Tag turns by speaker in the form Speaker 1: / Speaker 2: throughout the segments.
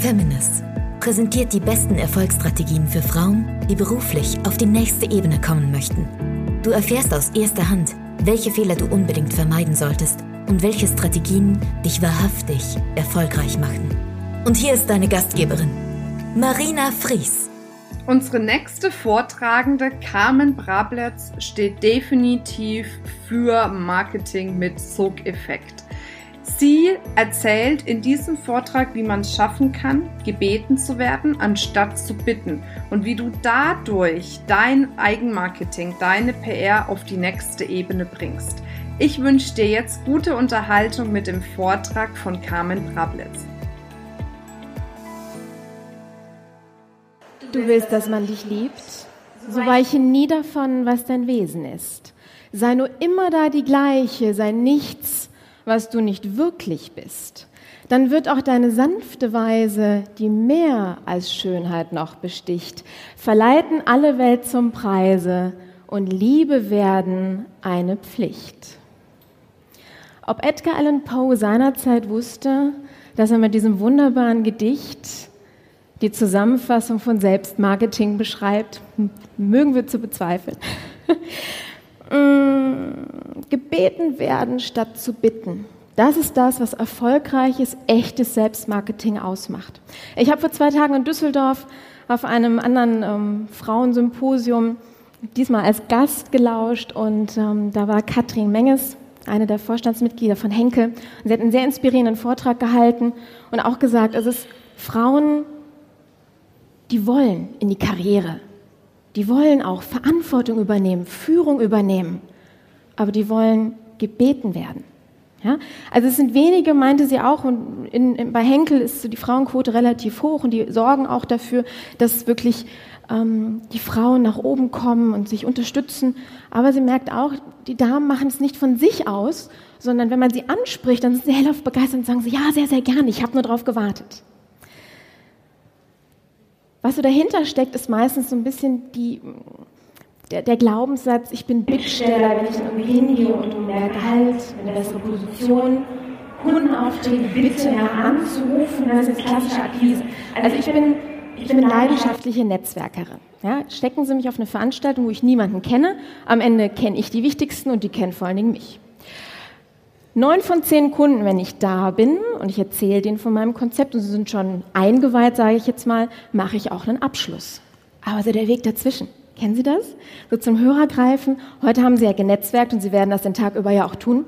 Speaker 1: Feminist präsentiert die besten Erfolgsstrategien für Frauen, die beruflich auf die nächste Ebene kommen möchten. Du erfährst aus erster Hand, welche Fehler du unbedingt vermeiden solltest und welche Strategien dich wahrhaftig erfolgreich machen. Und hier ist deine Gastgeberin, Marina Fries.
Speaker 2: Unsere nächste Vortragende, Carmen Brabletz, steht definitiv für Marketing mit Sogeffekt. Sie erzählt in diesem Vortrag, wie man es schaffen kann, gebeten zu werden, anstatt zu bitten und wie du dadurch dein Eigenmarketing, deine PR auf die nächste Ebene bringst. Ich wünsche dir jetzt gute Unterhaltung mit dem Vortrag von Carmen Brabletz.
Speaker 3: Du willst, dass man dich liebt? So weiche nie davon, was dein Wesen ist. Sei nur immer da die gleiche, sei nichts, was du nicht wirklich bist. Dann wird auch deine sanfte Weise, die mehr als Schönheit noch besticht, verleiten alle Welt zum Preise und Liebe werden eine Pflicht. Ob Edgar Allan Poe seinerzeit wusste, dass er mit diesem wunderbaren Gedicht die Zusammenfassung von Selbstmarketing beschreibt, mögen wir zu bezweifeln. Mm, gebeten werden statt zu bitten. Das ist das, was erfolgreiches, echtes Selbstmarketing ausmacht. Ich habe vor zwei Tagen in Düsseldorf auf einem anderen ähm, Frauensymposium diesmal als Gast gelauscht und ähm, da war Katrin Menges, eine der Vorstandsmitglieder von Henkel. Und sie hat einen sehr inspirierenden Vortrag gehalten und auch gesagt, es ist Frauen die wollen in die Karriere. Die wollen auch Verantwortung übernehmen, Führung übernehmen. Aber die wollen gebeten werden. Ja? Also es sind wenige, meinte sie auch, und in, in, bei Henkel ist die Frauenquote relativ hoch und die sorgen auch dafür, dass wirklich ähm, die Frauen nach oben kommen und sich unterstützen. Aber sie merkt auch, die Damen machen es nicht von sich aus, sondern wenn man sie anspricht, dann sind sie hellauf begeistert und sagen sie, ja, sehr, sehr gerne, ich habe nur darauf gewartet. Was so dahinter steckt, ist meistens so ein bisschen die, der, der Glaubenssatz, ich bin Bittsteller, wenn ich dann irgendwie hingehe und um mehr Gehalt, eine bessere Position, Kundenaufträge bitte anzurufen, das ist klassische Akquise. Also ich bin, ich bin leidenschaftliche Netzwerkerin. Ja, stecken Sie mich auf eine Veranstaltung, wo ich niemanden kenne, am Ende kenne ich die wichtigsten und die kennen vor allen Dingen mich. Neun von zehn Kunden, wenn ich da bin und ich erzähle denen von meinem Konzept und sie sind schon eingeweiht, sage ich jetzt mal, mache ich auch einen Abschluss. Aber so der Weg dazwischen. Kennen Sie das? So zum Hörer greifen. Heute haben Sie ja genetzwerkt und Sie werden das den Tag über ja auch tun.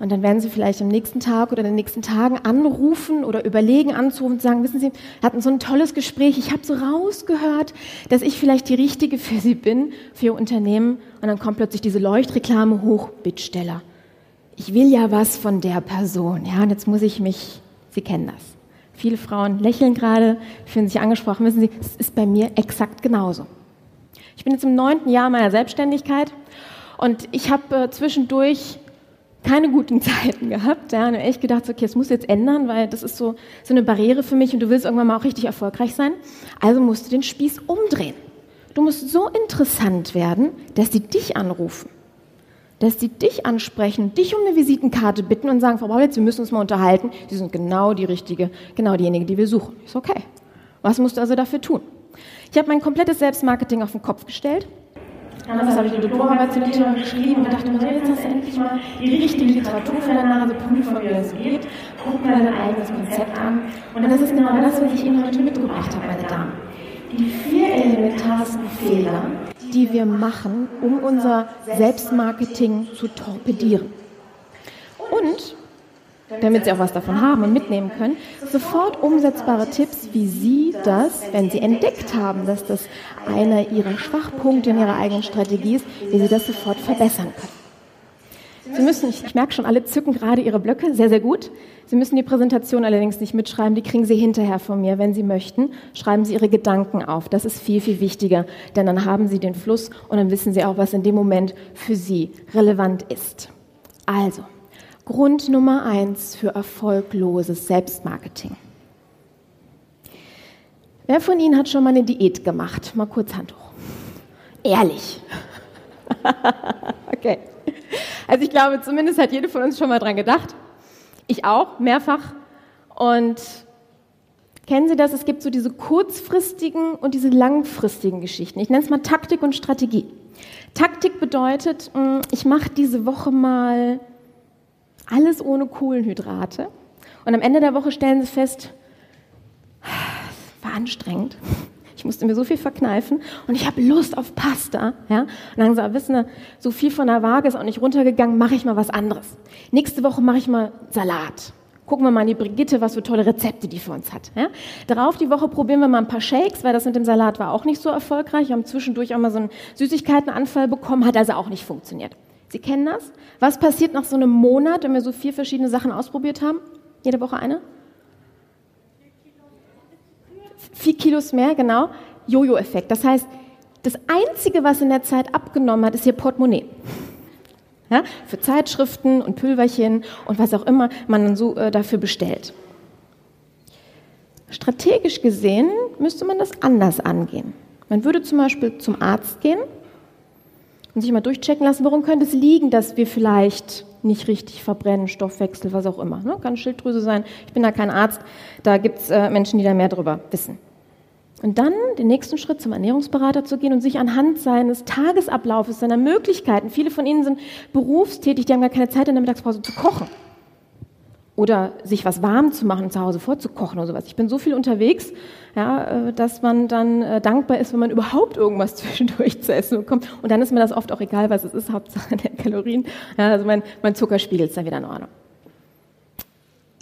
Speaker 3: Und dann werden Sie vielleicht am nächsten Tag oder in den nächsten Tagen anrufen oder überlegen anzurufen und sagen, wissen Sie, wir hatten so ein tolles Gespräch, ich habe so rausgehört, dass ich vielleicht die Richtige für Sie bin, für Ihr Unternehmen. Und dann kommt plötzlich diese Leuchtreklame hoch, Bittsteller ich will ja was von der Person. Ja, und jetzt muss ich mich, Sie kennen das. Viele Frauen lächeln gerade, fühlen sich angesprochen. Wissen Sie, es ist bei mir exakt genauso. Ich bin jetzt im neunten Jahr meiner Selbstständigkeit und ich habe äh, zwischendurch keine guten Zeiten gehabt. Ja, und echt gedacht, okay, es muss jetzt ändern, weil das ist so, so eine Barriere für mich und du willst irgendwann mal auch richtig erfolgreich sein. Also musst du den Spieß umdrehen. Du musst so interessant werden, dass sie dich anrufen dass sie dich ansprechen, dich um eine Visitenkarte bitten und sagen, Frau Baulitz, wir müssen uns mal unterhalten. Sie sind genau die richtige, genau diejenige, die wir suchen. Ist okay. Was musst du also dafür tun? Ich habe mein komplettes Selbstmarketing auf den Kopf gestellt. Damals habe ich eine Doktorarbeit zu dem geschrieben und dachte mir, jetzt hast du endlich mal die richtige Literatur für deine Nase, prüf wie das geht, guck mal dein eigenes Konzept an. Und das ist genau das, was ich Ihnen heute mitgebracht habe, meine Damen. Die vier elementarsten Fehler, die wir machen, um unser Selbstmarketing zu torpedieren. Und, damit Sie auch was davon haben und mitnehmen können, sofort umsetzbare Tipps, wie Sie das, wenn Sie entdeckt haben, dass das einer Ihrer Schwachpunkte in Ihrer eigenen Strategie ist, wie Sie das sofort verbessern können. Sie müssen, ich, ich merke schon, alle zücken gerade Ihre Blöcke, sehr, sehr gut. Sie müssen die Präsentation allerdings nicht mitschreiben, die kriegen Sie hinterher von mir, wenn Sie möchten. Schreiben Sie Ihre Gedanken auf, das ist viel, viel wichtiger, denn dann haben Sie den Fluss und dann wissen Sie auch, was in dem Moment für Sie relevant ist. Also, Grund Nummer eins für erfolgloses Selbstmarketing. Wer von Ihnen hat schon mal eine Diät gemacht? Mal kurz Hand hoch. Ehrlich. okay. Also ich glaube, zumindest hat jede von uns schon mal dran gedacht. Ich auch, mehrfach. Und Kennen Sie das? Es gibt so diese kurzfristigen und diese langfristigen Geschichten. Ich nenne es mal Taktik und Strategie. Taktik bedeutet, hm, ich mache diese Woche mal alles ohne Kohlenhydrate. Und am Ende der Woche stellen Sie fest, war anstrengend. Ich musste mir so viel verkneifen und ich habe Lust auf Pasta. Ja? Und dann sie, wissen Sie, so viel von der Waage ist auch nicht runtergegangen, mache ich mal was anderes. Nächste Woche mache ich mal Salat. Gucken wir mal an die Brigitte, was für tolle Rezepte die für uns hat. Ja? Darauf die Woche probieren wir mal ein paar Shakes, weil das mit dem Salat war auch nicht so erfolgreich. Wir haben zwischendurch auch mal so einen Süßigkeitenanfall bekommen, hat also auch nicht funktioniert. Sie kennen das? Was passiert nach so einem Monat, wenn wir so vier verschiedene Sachen ausprobiert haben? Jede Woche eine? Vier Kilos mehr, genau. Jojo-Effekt. Das heißt, das Einzige, was in der Zeit abgenommen hat, ist Ihr Portemonnaie. Ja, für Zeitschriften und Pülverchen und was auch immer man dann so äh, dafür bestellt. Strategisch gesehen müsste man das anders angehen. Man würde zum Beispiel zum Arzt gehen und sich mal durchchecken lassen, worum könnte es liegen, dass wir vielleicht nicht richtig verbrennen, Stoffwechsel, was auch immer. Ne? Kann Schilddrüse sein. Ich bin da kein Arzt. Da gibt es äh, Menschen, die da mehr drüber wissen. Und dann den nächsten Schritt zum Ernährungsberater zu gehen und sich anhand seines Tagesablaufes, seiner Möglichkeiten, viele von Ihnen sind berufstätig, die haben gar keine Zeit in der Mittagspause zu kochen. Oder sich was warm zu machen, zu Hause vorzukochen oder sowas. Ich bin so viel unterwegs, ja, äh, dass man dann äh, dankbar ist, wenn man überhaupt irgendwas zwischendurch zu essen bekommt. Und dann ist mir das oft auch egal, was es ist, Hauptsache der Kalorien. Ja, also mein, mein Zuckerspiegel ist dann wieder in Ordnung.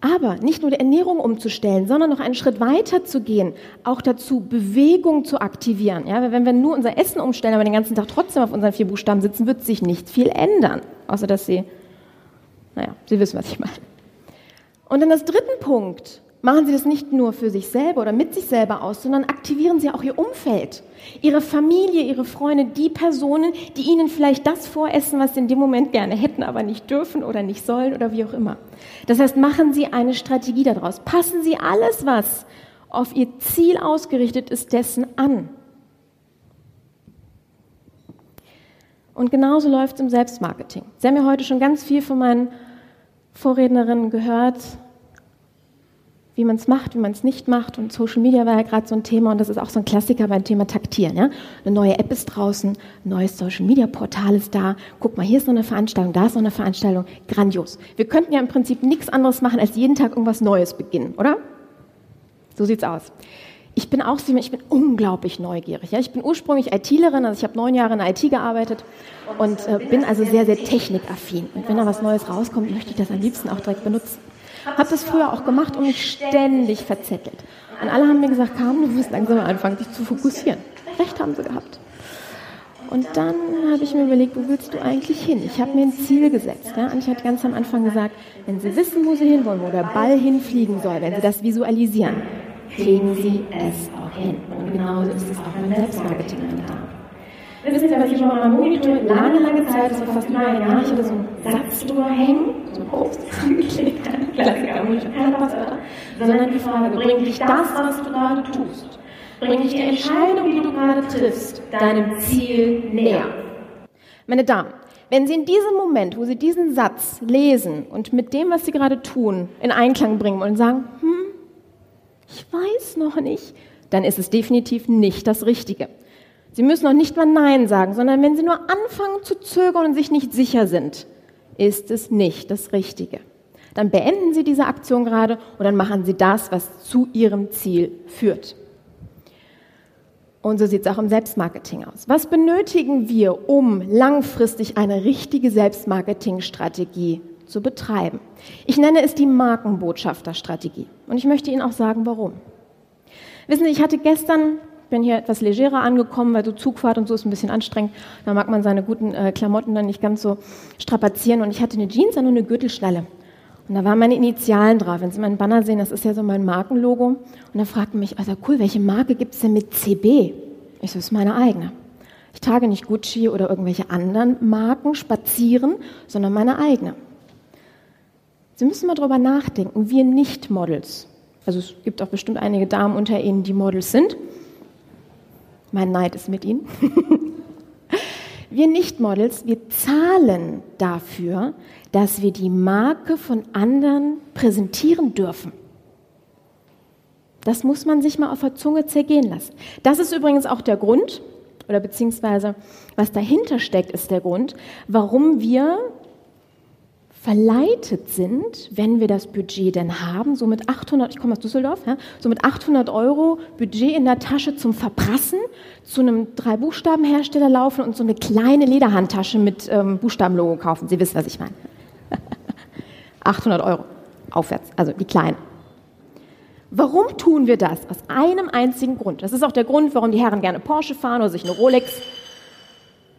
Speaker 3: Aber nicht nur die Ernährung umzustellen, sondern noch einen Schritt weiter zu gehen, auch dazu Bewegung zu aktivieren. Ja, wenn wir nur unser Essen umstellen, aber den ganzen Tag trotzdem auf unseren vier Buchstaben sitzen, wird sich nicht viel ändern. Außer dass Sie, naja, Sie wissen, was ich meine. Und dann das dritten Punkt. Machen Sie das nicht nur für sich selber oder mit sich selber aus, sondern aktivieren Sie auch Ihr Umfeld, Ihre Familie, Ihre Freunde, die Personen, die Ihnen vielleicht das voressen, was Sie in dem Moment gerne hätten, aber nicht dürfen oder nicht sollen oder wie auch immer. Das heißt, machen Sie eine Strategie daraus. Passen Sie alles, was auf Ihr Ziel ausgerichtet ist, dessen an. Und genauso läuft es im Selbstmarketing. Sie haben ja heute schon ganz viel von meinen Vorrednerinnen gehört, wie man es macht, wie man es nicht macht. Und Social Media war ja gerade so ein Thema und das ist auch so ein Klassiker beim Thema Taktieren. Ja? Eine neue App ist draußen, ein neues Social Media Portal ist da. Guck mal, hier ist noch eine Veranstaltung, da ist noch eine Veranstaltung. Grandios. Wir könnten ja im Prinzip nichts anderes machen, als jeden Tag irgendwas Neues beginnen, oder? So sieht's aus. Ich bin auch, ich bin unglaublich neugierig. Ja? Ich bin ursprünglich ITlerin, also ich habe neun Jahre in IT gearbeitet und äh, bin also sehr, sehr technikaffin. Und wenn da was Neues rauskommt, möchte ich das am liebsten auch direkt benutzen. Habe das früher auch gemacht und mich ständig verzettelt. Und alle haben mir gesagt, Carmen, du wirst langsam anfangen, dich zu fokussieren. Recht haben sie gehabt. Und dann habe ich mir überlegt, wo willst du eigentlich hin? Ich habe mir ein Ziel gesetzt. Ja? Und ich hatte ganz am Anfang gesagt, wenn Sie wissen, wo Sie hinwollen, wo der Ball hinfliegen soll, wenn Sie das visualisieren, kriegen Sie es auch hin. Und genauso ist es auch beim Selbstmarketing, Damen. Wissen Sie, was ich mal am Monitor lange, lange Zeit, das war fast über ein Jahr, ich hatte so einen Satz drüber hängen, so ein Post angeklebt, kein Klassiker, sondern die Frage, bringt dich das, was du gerade tust, bringt dich die Entscheidung, die du gerade triffst, deinem Ziel näher? Meine Damen, wenn Sie in diesem Moment, wo Sie diesen Satz lesen und mit dem, was Sie gerade tun, in Einklang bringen und sagen, hm, ich weiß noch nicht, dann ist es definitiv nicht das Richtige. Sie müssen noch nicht mal Nein sagen, sondern wenn Sie nur anfangen zu zögern und sich nicht sicher sind, ist es nicht das Richtige. Dann beenden Sie diese Aktion gerade und dann machen Sie das, was zu Ihrem Ziel führt. Und so sieht es auch im Selbstmarketing aus. Was benötigen wir, um langfristig eine richtige Selbstmarketingstrategie zu betreiben? Ich nenne es die Markenbotschafterstrategie. Und ich möchte Ihnen auch sagen, warum. Wissen Sie, ich hatte gestern bin hier etwas legerer angekommen, weil so Zugfahrt und so ist ein bisschen anstrengend. Da mag man seine guten äh, Klamotten dann nicht ganz so strapazieren. Und ich hatte eine Jeans an und eine Gürtelschnalle. Und da waren meine Initialen drauf. Wenn Sie meinen Banner sehen, das ist ja so mein Markenlogo. Und da fragten mich, also cool, welche Marke gibt es denn mit CB? Ich so, das ist meine eigene. Ich trage nicht Gucci oder irgendwelche anderen Marken spazieren, sondern meine eigene. Sie müssen mal drüber nachdenken. Wir Nicht-Models, also es gibt auch bestimmt einige Damen unter Ihnen, die Models sind, mein Neid ist mit Ihnen. Wir Nicht-Models, wir zahlen dafür, dass wir die Marke von anderen präsentieren dürfen. Das muss man sich mal auf der Zunge zergehen lassen. Das ist übrigens auch der Grund, oder beziehungsweise was dahinter steckt, ist der Grund, warum wir verleitet sind, wenn wir das Budget denn haben, so mit 800, ich komme aus Düsseldorf, ja, so mit 800 Euro Budget in der Tasche zum Verprassen, zu einem Drei-Buchstaben-Hersteller laufen und so eine kleine Lederhandtasche mit ähm, Buchstabenlogo kaufen. Sie wissen, was ich meine. 800 Euro aufwärts, also die kleinen. Warum tun wir das? Aus einem einzigen Grund. Das ist auch der Grund, warum die Herren gerne Porsche fahren oder sich eine Rolex,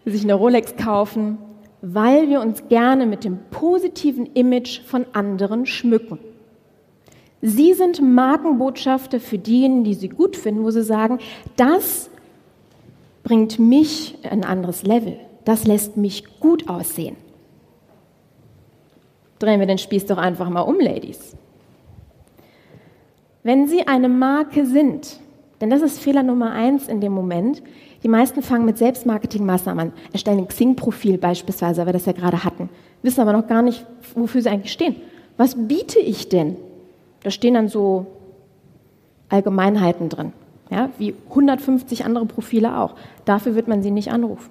Speaker 3: sich eine Rolex kaufen, weil wir uns gerne mit dem positiven Image von anderen schmücken. Sie sind Markenbotschafter für diejenigen, die sie gut finden, wo sie sagen, das bringt mich ein anderes Level. Das lässt mich gut aussehen. Drehen wir den Spieß doch einfach mal um, Ladies. Wenn Sie eine Marke sind, denn das ist Fehler Nummer eins in dem Moment, die meisten fangen mit Selbstmarketingmaßnahmen an, erstellen ein Xing-Profil beispielsweise, weil wir das ja gerade hatten, wissen aber noch gar nicht, wofür sie eigentlich stehen. Was biete ich denn? Da stehen dann so Allgemeinheiten drin, ja, wie 150 andere Profile auch. Dafür wird man sie nicht anrufen.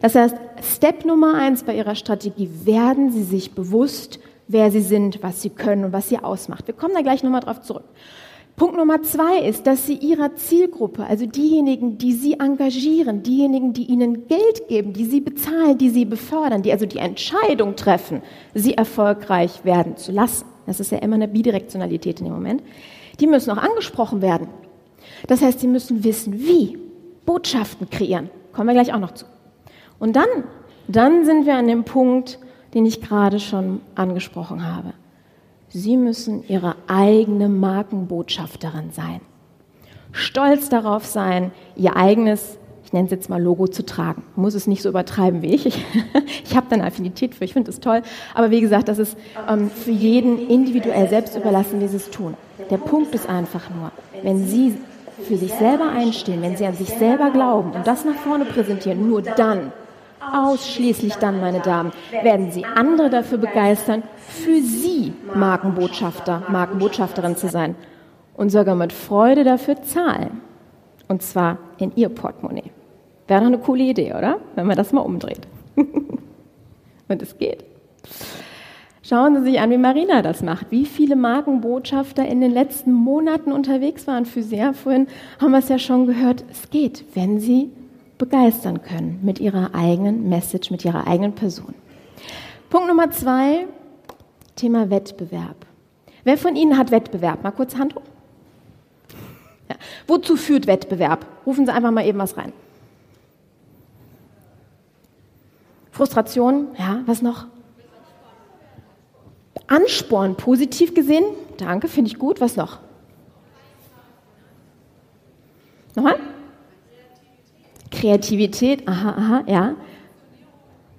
Speaker 3: Das heißt, Step Nummer eins bei Ihrer Strategie, werden Sie sich bewusst, wer Sie sind, was Sie können und was Sie ausmacht. Wir kommen da gleich nochmal drauf zurück. Punkt Nummer zwei ist, dass Sie Ihrer Zielgruppe, also diejenigen, die Sie engagieren, diejenigen, die Ihnen Geld geben, die Sie bezahlen, die Sie befördern, die also die Entscheidung treffen, Sie erfolgreich werden zu lassen. Das ist ja immer eine Bidirektionalität in dem Moment. Die müssen auch angesprochen werden. Das heißt, Sie müssen wissen, wie. Botschaften kreieren. Kommen wir gleich auch noch zu. Und dann, dann sind wir an dem Punkt, den ich gerade schon angesprochen habe. Sie müssen Ihre eigene Markenbotschafterin sein. Stolz darauf sein, Ihr eigenes, ich nenne es jetzt mal Logo zu tragen. Muss es nicht so übertreiben wie ich. Ich, ich habe da eine Affinität für, ich finde es toll. Aber wie gesagt, das ist ähm, für jeden individuell selbst überlassen, wie Sie es tun. Der Punkt ist einfach nur, wenn Sie für sich selber einstehen, wenn Sie an sich selber glauben und das nach vorne präsentieren, nur dann Ausschließlich dann, meine Damen, werden Sie andere dafür begeistern, für Sie Markenbotschafter, Markenbotschafterin zu sein und sogar mit Freude dafür zahlen. Und zwar in Ihr Portemonnaie. Wäre doch eine coole Idee, oder? Wenn man das mal umdreht. und es geht. Schauen Sie sich an, wie Marina das macht. Wie viele Markenbotschafter in den letzten Monaten unterwegs waren für Sie. Ja, vorhin haben wir es ja schon gehört. Es geht, wenn Sie begeistern können mit ihrer eigenen Message, mit ihrer eigenen Person. Punkt Nummer zwei, Thema Wettbewerb. Wer von Ihnen hat Wettbewerb? Mal kurz Hand hoch. Ja. Wozu führt Wettbewerb? Rufen Sie einfach mal eben was rein. Frustration, ja, was noch? Ansporn, positiv gesehen. Danke, finde ich gut. Was noch? Nochmal? Kreativität, aha, aha, ja.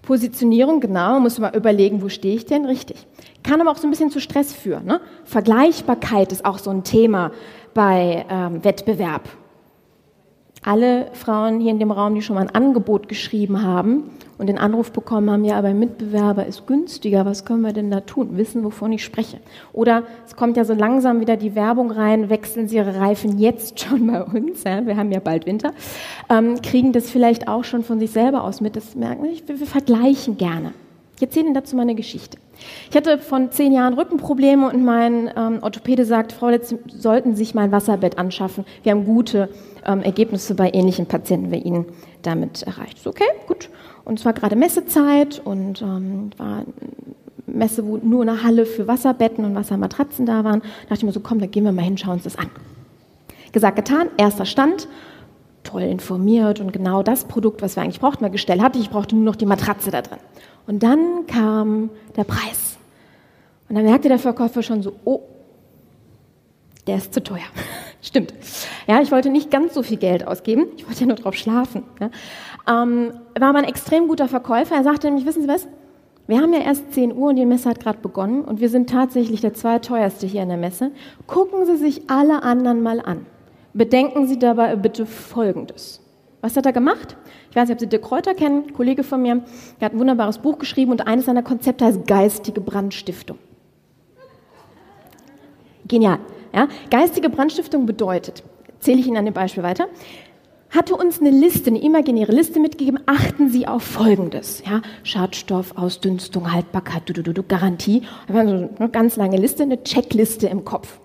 Speaker 3: Positionierung, genau, muss man überlegen, wo stehe ich denn, richtig. Kann aber auch so ein bisschen zu Stress führen. Ne? Vergleichbarkeit ist auch so ein Thema bei ähm, Wettbewerb alle Frauen hier in dem Raum, die schon mal ein Angebot geschrieben haben und den Anruf bekommen haben, ja, aber Mitbewerber ist günstiger, was können wir denn da tun? Wissen, wovon ich spreche. Oder es kommt ja so langsam wieder die Werbung rein, wechseln Sie Ihre Reifen jetzt schon bei uns, ja, wir haben ja bald Winter, ähm, kriegen das vielleicht auch schon von sich selber aus mit, das merken wir, wir vergleichen gerne. Ich erzähle Ihnen dazu meine Geschichte. Ich hatte von zehn Jahren Rückenprobleme und mein ähm, Orthopäde sagt, Frau Sie sollten sich mal ein Wasserbett anschaffen. Wir haben gute ähm, Ergebnisse bei ähnlichen Patienten wie Ihnen damit erreicht. So, okay, gut. Und es war gerade Messezeit und ähm, war Messe, wo nur eine Halle für Wasserbetten und Wassermatratzen da waren. Da dachte ich mir so, komm, da gehen wir mal hin, schauen uns das an. Gesagt, getan, erster Stand, toll informiert und genau das Produkt, was wir eigentlich brauchten, mal gestellt hatte. Ich brauchte nur noch die Matratze da drin. Und dann kam der Preis. Und dann merkte der Verkäufer schon so, oh, der ist zu teuer. Stimmt. Ja, ich wollte nicht ganz so viel Geld ausgeben. Ich wollte ja nur drauf schlafen. Ja. Ähm, war aber ein extrem guter Verkäufer. Er sagte nämlich, wissen Sie was? Wir haben ja erst 10 Uhr und die Messe hat gerade begonnen und wir sind tatsächlich der zweiteuerste hier in der Messe. Gucken Sie sich alle anderen mal an. Bedenken Sie dabei bitte Folgendes. Was hat er gemacht? Ich weiß nicht, ob Sie Dirk Kräuter kennen, ein Kollege von mir. Der hat ein wunderbares Buch geschrieben und eines seiner Konzepte heißt geistige Brandstiftung. Genial. Ja? Geistige Brandstiftung bedeutet, zähle ich Ihnen an dem Beispiel weiter, hatte uns eine Liste, eine imaginäre Liste mitgegeben, achten Sie auf Folgendes. Ja, Schadstoff, Ausdünstung, Haltbarkeit, du, du, du, Garantie. Da war so eine ganz lange Liste, eine Checkliste im Kopf.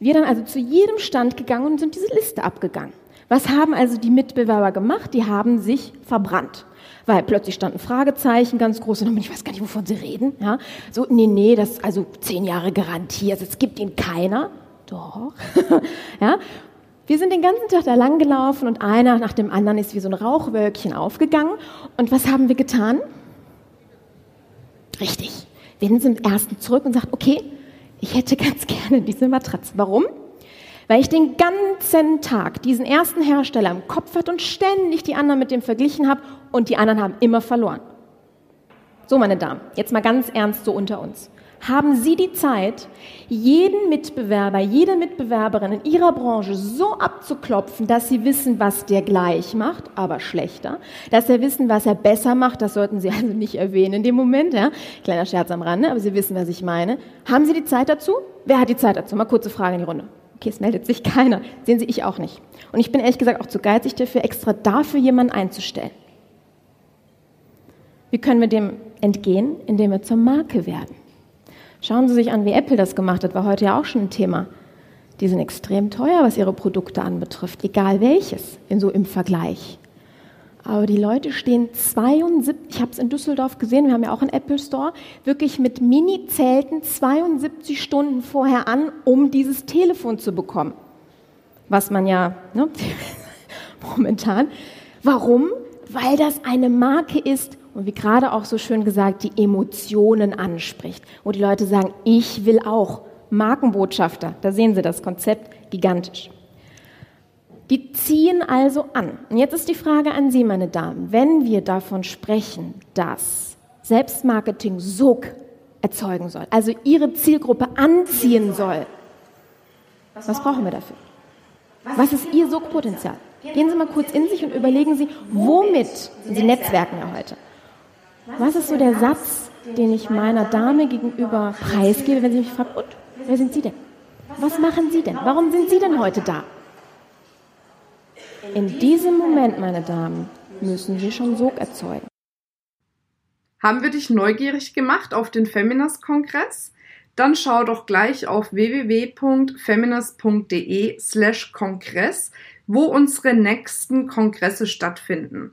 Speaker 3: Wir dann also zu jedem Stand gegangen und sind diese Liste abgegangen. Was haben also die Mitbewerber gemacht? Die haben sich verbrannt. Weil plötzlich standen Fragezeichen ganz groß und ich weiß gar nicht, wovon sie reden. Ja, so, nee, nee, das, also zehn Jahre Garantie, also es gibt ihnen keiner. Doch. ja, wir sind den ganzen Tag da lang gelaufen und einer nach dem anderen ist wie so ein Rauchwölkchen aufgegangen. Und was haben wir getan? Richtig. Wir sind zum ersten zurück und sagt, okay, ich hätte ganz gerne diese Matratze. Warum? Weil ich den ganzen Tag diesen ersten Hersteller im Kopf hatte und ständig die anderen mit dem verglichen habe und die anderen haben immer verloren. So, meine Damen, jetzt mal ganz ernst so unter uns haben Sie die Zeit, jeden Mitbewerber, jede Mitbewerberin in Ihrer Branche so abzuklopfen, dass Sie wissen, was der gleich macht, aber schlechter, dass Sie wissen, was er besser macht, das sollten Sie also nicht erwähnen in dem Moment, ja? Kleiner Scherz am Rande, aber Sie wissen, was ich meine. Haben Sie die Zeit dazu? Wer hat die Zeit dazu? Mal kurze Frage in die Runde. Okay, es meldet sich keiner. Sehen Sie, ich auch nicht. Und ich bin ehrlich gesagt auch zu geizig dafür, extra dafür jemanden einzustellen. Wie können wir dem entgehen? Indem wir zur Marke werden. Schauen Sie sich an, wie Apple das gemacht hat, war heute ja auch schon ein Thema. Die sind extrem teuer, was ihre Produkte anbetrifft, egal welches, in so im Vergleich. Aber die Leute stehen 72, ich habe es in Düsseldorf gesehen, wir haben ja auch einen Apple Store, wirklich mit Mini-Zelten 72 Stunden vorher an, um dieses Telefon zu bekommen. Was man ja ne, momentan. Warum? Weil das eine Marke ist, und wie gerade auch so schön gesagt, die Emotionen anspricht, wo die Leute sagen, ich will auch Markenbotschafter. Da sehen Sie das Konzept gigantisch. Die ziehen also an. Und jetzt ist die Frage an Sie, meine Damen, wenn wir davon sprechen, dass Selbstmarketing Sog erzeugen soll, also Ihre Zielgruppe anziehen soll, was brauchen wir dafür? Was ist Ihr Sogpotenzial? Gehen Sie mal kurz in sich und überlegen Sie, womit, Sie netzwerken ja heute, was ist so der Satz, den ich meiner Dame gegenüber preisgebe, wenn sie mich fragt, und, wer sind Sie denn? Was machen Sie denn? Warum sind Sie denn heute da? In diesem Moment, meine Damen, müssen wir schon Sog erzeugen.
Speaker 2: Haben wir dich neugierig gemacht auf den Feminist-Kongress? Dann schau doch gleich auf www.feminist.de slash Kongress, wo unsere nächsten Kongresse stattfinden.